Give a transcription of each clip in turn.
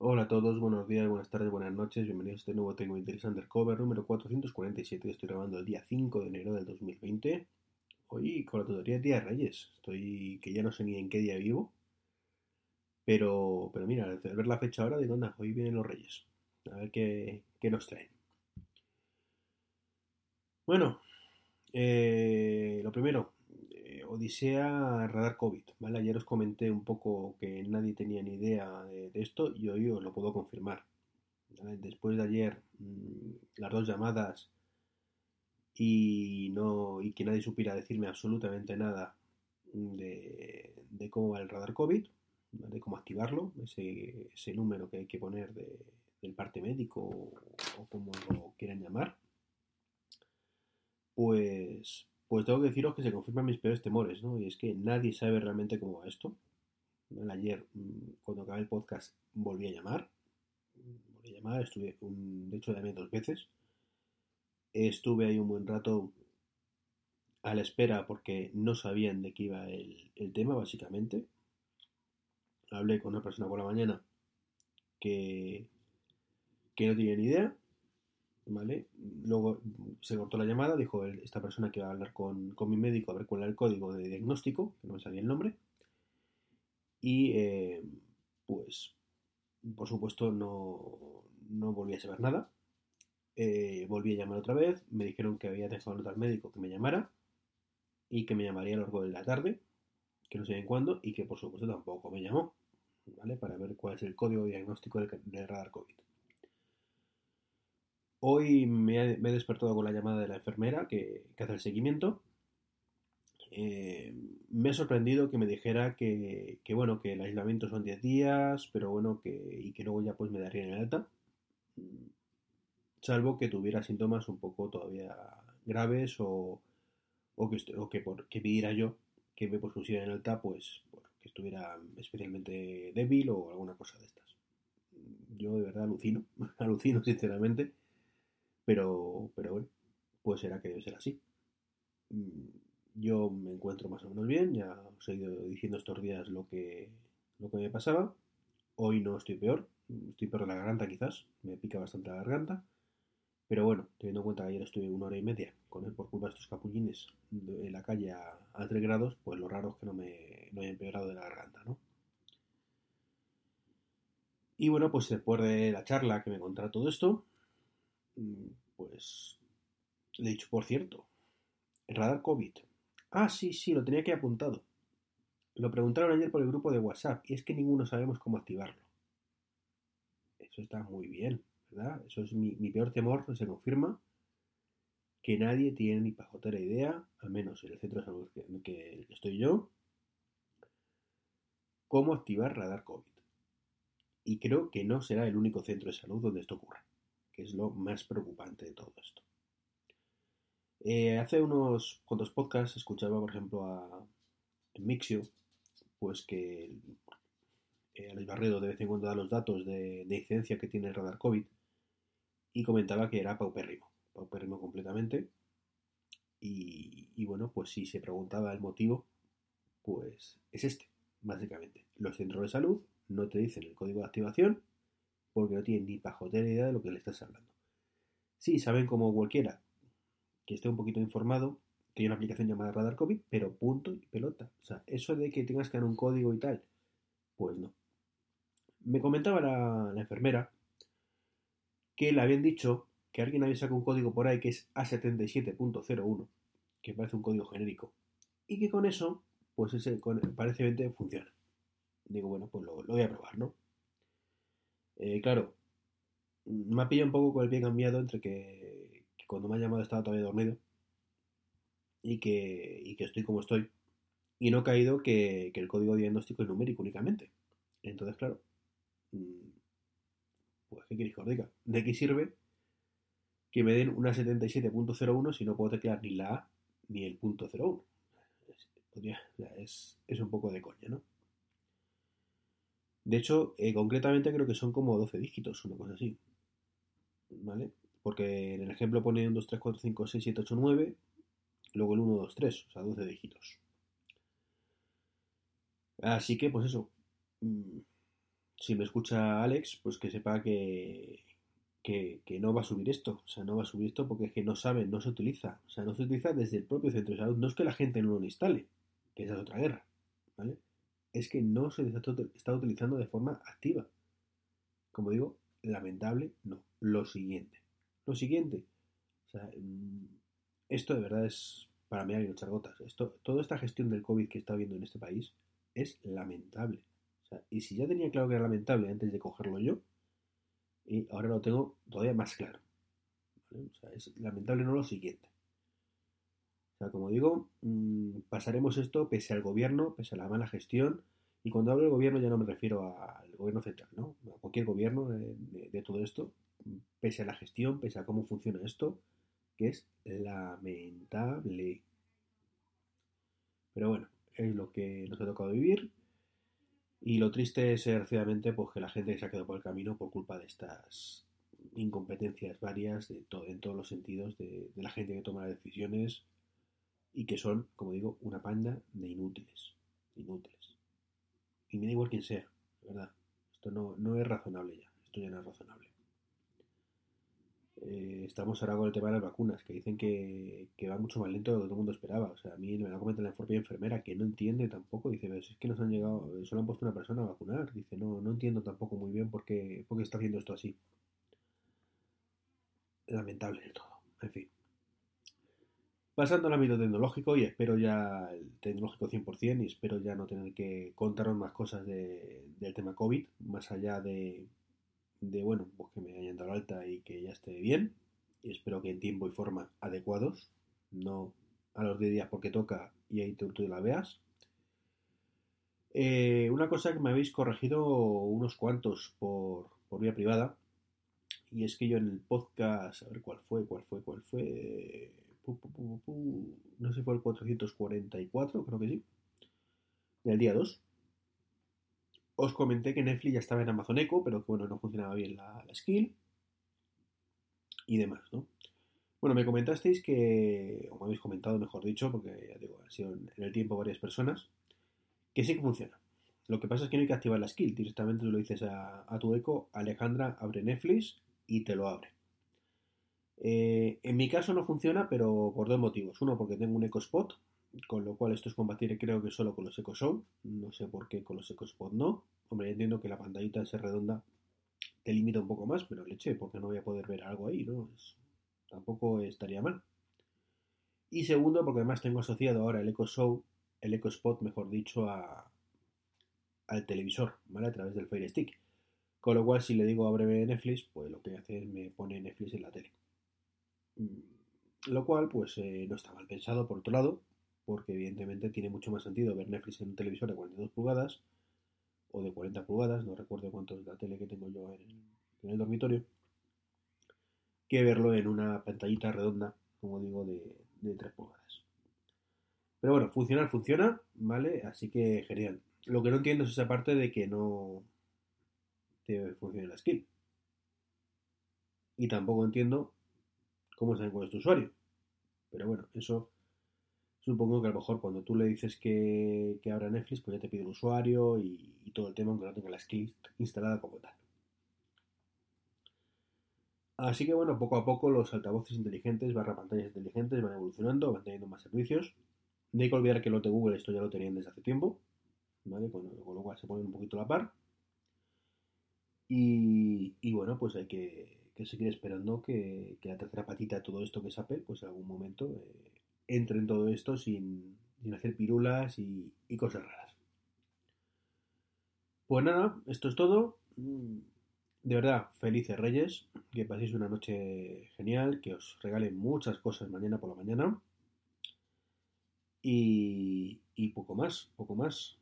Hola a todos, buenos días, buenas tardes, buenas noches, bienvenidos a este nuevo Tengo Interés Undercover número 447. Estoy grabando el día 5 de enero del 2020. Hoy con la tutoría de Día de Reyes. Estoy que ya no sé ni en qué día vivo. Pero, pero mira, al ver la fecha ahora, digo, anda, hoy vienen los Reyes. A ver qué, qué nos traen. Bueno, eh, lo primero, Odisea Radar COVID. ¿vale? Ayer os comenté un poco que nadie tenía ni idea de, esto y hoy os lo puedo confirmar. Después de ayer, mmm, las dos llamadas y, no, y que nadie supiera decirme absolutamente nada de, cómo va el radar COVID, de cómo activarlo, ese, número que hay que poner de, del parte médico o como lo quieran llamar, pues, pues tengo que deciros que se confirman mis peores temores, ¿no? Y es que nadie sabe realmente cómo va esto. Ayer, mm, cuando acabé el podcast, volví a llamar. Volví a llamar, estuve, un, de hecho, llamé dos veces. Estuve ahí un buen rato a la espera porque no sabían de qué iba el, el tema, básicamente. Hablé con una persona por la mañana que, que no tenía ni idea ¿vale? Luego se cortó la llamada, dijo esta persona que iba a hablar con, con, mi médico a ver cuál era el código de diagnóstico, que no me sabía el nombre. Y eh, pues, por supuesto, no, no, volví a saber nada. Eh, volví a llamar otra vez, me dijeron que había dejado nota al médico que me llamara y que me llamaría a lo largo de la tarde, que no sé en cuándo, y que por supuesto tampoco me llamó, ¿vale? Para ver cuál es el código diagnóstico del, del radar COVID. Hoy me, he despertado con la llamada de la enfermera que, hace el seguimiento. Eh, me ha sorprendido que me dijera que, que, bueno, que el aislamiento son 10 días, pero bueno, que, y que luego ya pues me darían el alta. Salvo que tuviera síntomas un poco todavía graves o, o, que, o que, por, que pidiera yo que me pusiera en alta, pues que estuviera especialmente débil o alguna cosa de estas. Yo de verdad alucino, alucino sinceramente pero, pero bueno, pues será que debe ser así. Yo me encuentro más o menos bien, ya os he ido diciendo estos días lo que, lo que me pasaba. Hoy no estoy peor, estoy peor de la garganta quizás, me pica bastante la garganta. Pero bueno, teniendo en cuenta que ayer estuve una hora y media con él por culpa de estos capullines en la calle a, a 3 grados, pues lo raro es que no me no haya empeorado de la garganta, ¿no? Y bueno, pues después de la charla que me contará todo esto, pues le he por cierto, el radar COVID. Ah, sí, sí, lo tenía que apuntado. Lo preguntaron ayer por el grupo de WhatsApp y es que ninguno sabemos cómo activarlo. Eso está muy bien, ¿verdad? Eso es mi, peor temor, se confirma que nadie tiene ni pajotera idea, al menos en el centro de salud que, que estoy yo, cómo activar radar COVID. Y creo que no será el único centro de salud donde esto ocurra que es lo más preocupante de todo esto. Eh, hace unos cuantos podcasts escuchaba, por ejemplo, a Mixio, pues que eh, Alex Barredo de vez en cuando da los datos de, de, incidencia que tiene el radar COVID y comentaba que era paupérrimo, paupérrimo completamente. Y, y bueno, pues si se preguntaba el motivo, pues es este, básicamente. Los centros de salud no te dicen el código de activación porque no tienen ni pajotera idea de lo que le estás hablando. Sí, saben como cualquiera que esté un poquito informado que hay una aplicación llamada Radar COVID, pero punto y pelota. O sea, eso de que tengas que dar un código y tal, pues no. Me comentaba la, enfermera que le habían dicho que alguien había sacado un código por ahí que es A77.01, que parece un código genérico, y que con eso, pues ese con, parece que funciona. Digo, bueno, pues lo, lo voy a probar, ¿no? Eh, claro, me ha pillado un poco con el pie cambiado entre que, cuando me ha llamado estaba todavía dormido y que, y que estoy como estoy. Y no ha caído que, que, el código diagnóstico es numérico únicamente. Entonces, claro, mm, pues, ¿qué queréis que os diga? ¿De qué sirve que me den una 77.01 si no puedo teclear ni la A ni el punto 01? Es, es, es un poco de coña, ¿no? De hecho, eh, concretamente creo que son como 12 dígitos, una cosa así. ¿Vale? Porque en el ejemplo pone 1, 2, 3, 4, 5, 6, 7, 8, 9, luego el 1, 2, 3, o sea, 12 dígitos. Así que, pues eso. Mm, si me escucha Alex, pues que sepa que, que, no va a subir esto. O sea, no va a subir esto porque es que no sabe, no se utiliza. O sea, no se utiliza desde el propio centro de salud. No es que la gente no lo instale, que esa es otra guerra, ¿vale? Es que no se está utilizando de forma activa. Como digo, lamentable, no. Lo siguiente. Lo siguiente. O sea, mm, esto de verdad es para mí hay chargotas. Esto, toda esta gestión del COVID que está habiendo en este país es lamentable. y si ya tenía claro que era lamentable antes de cogerlo yo, y ahora lo tengo todavía más claro. O sea, es lamentable no lo siguiente. O sea, como digo, mm, pasaremos esto pese al gobierno, pese a la mala gestión. Y cuando hablo del gobierno ya no me refiero al gobierno central, ¿no? A cualquier gobierno de todo esto, pese a la gestión, pese a cómo funciona esto, que es lamentable. Pero bueno, es lo que nos ha tocado vivir. Y lo triste es, desgraciadamente, pues que la gente se ha quedado por el camino por culpa de estas incompetencias varias de en todos los sentidos de, la gente que toma las decisiones y que son, como digo, una panda de inútiles. Inútiles. Y me da igual quién sea, ¿verdad? Esto no, no es razonable ya. Esto ya no es razonable. Eh, estamos ahora con el tema de las vacunas, que dicen que, va mucho más lento de lo que todo el mundo esperaba. O sea, a mí me lo comenta la propia enfermera, que no entiende tampoco. Dice, es que nos han llegado, solo han puesto una persona a vacunar. Dice, no, no entiendo tampoco muy bien por qué, por qué está haciendo esto así. Lamentable de todo. En fin. Pasando al ámbito tecnológico, y espero ya el tecnológico 100%, y espero ya no tener que contaros más cosas del tema COVID, más allá de, bueno, pues que me hayan dado alta y que ya esté bien. Y espero que en tiempo y forma adecuados, no a los 10 días porque toca y ahí tú, la veas. Eh, una cosa que me habéis corregido unos cuantos por, por vía privada, y es que yo en el podcast, a ver cuál fue, cuál fue, cuál fue, no sé fue el 444, creo que sí, del día 2, os comenté que Netflix ya estaba en Amazon Echo, pero que bueno, no funcionaba bien la, skill y demás, ¿no? Bueno, me comentasteis que, o me habéis comentado, mejor dicho, porque ya digo, ha sido en el tiempo varias personas, que sí que funciona. Lo que pasa es que no hay que activar la skill, directamente tú lo dices a, tu eco, Alejandra, abre Netflix y te lo abre. Eh, en mi caso no funciona, pero por dos motivos. Uno, porque tengo un Echo Spot, con lo cual esto es compatible creo que solo con los Echo Show, no sé por qué con los Echo Spot no. Hombre, entiendo que la pantallita ser redonda te limita un poco más, pero leche, porque no voy a poder ver algo ahí, ¿no? tampoco estaría mal. Y segundo, porque además tengo asociado ahora el Echo Show, el Echo Spot, mejor dicho, a, al televisor, ¿vale? A través del Fire Stick. Con lo cual, si le digo abre Netflix, pues lo que hace es me pone Netflix en la tele. Lo cual, pues eh, no está mal pensado, por otro lado, porque evidentemente tiene mucho más sentido ver Netflix en un televisor de 42 pulgadas o de 40 pulgadas, no recuerdo cuánto es la tele que tengo yo en el, dormitorio, que verlo en una pantallita redonda, como digo, de, de 3 pulgadas. Pero bueno, funcionar funciona, ¿vale? Así que genial. Lo que no entiendo es esa parte de que no te funcione la skill. Y tampoco entiendo cómo se cuál es tu usuario. Pero bueno, eso Supongo que a lo mejor cuando tú le dices que, que abra Netflix, pues ya te pide el usuario y, todo el tema, aunque no tenga la skill instalada como tal. Así que bueno, poco a poco los altavoces inteligentes barra pantallas inteligentes van evolucionando, van teniendo más servicios. No hay que olvidar que los de Google esto ya lo tenían desde hace tiempo. Con, lo cual se ponen un poquito a la par. Y, bueno, pues hay que, seguir esperando que, la tercera patita de todo esto que es pues en algún momento eh, entre en todo esto sin, hacer pirulas y, cosas raras. Pues nada, esto es todo. De verdad, felices Reyes, que paséis una noche genial, que os regalen muchas cosas mañana por la mañana. Y, y poco más, poco más.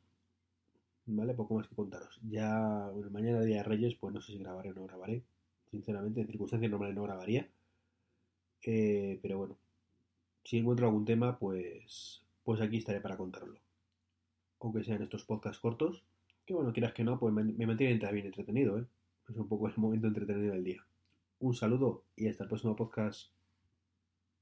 ¿Vale? Poco más que contaros. Ya, bueno, mañana día de Reyes, pues no sé si grabaré o no grabaré. Sinceramente, en circunstancias normales no grabaría. Eh, pero bueno, si encuentro algún tema, pues, pues aquí estaré para contarlo. Aunque sean estos podcasts cortos, que bueno, quieras que no, pues me, me mantienen bien entretenido, ¿eh? Es un poco el momento entretenido del día. Un saludo y hasta el próximo podcast.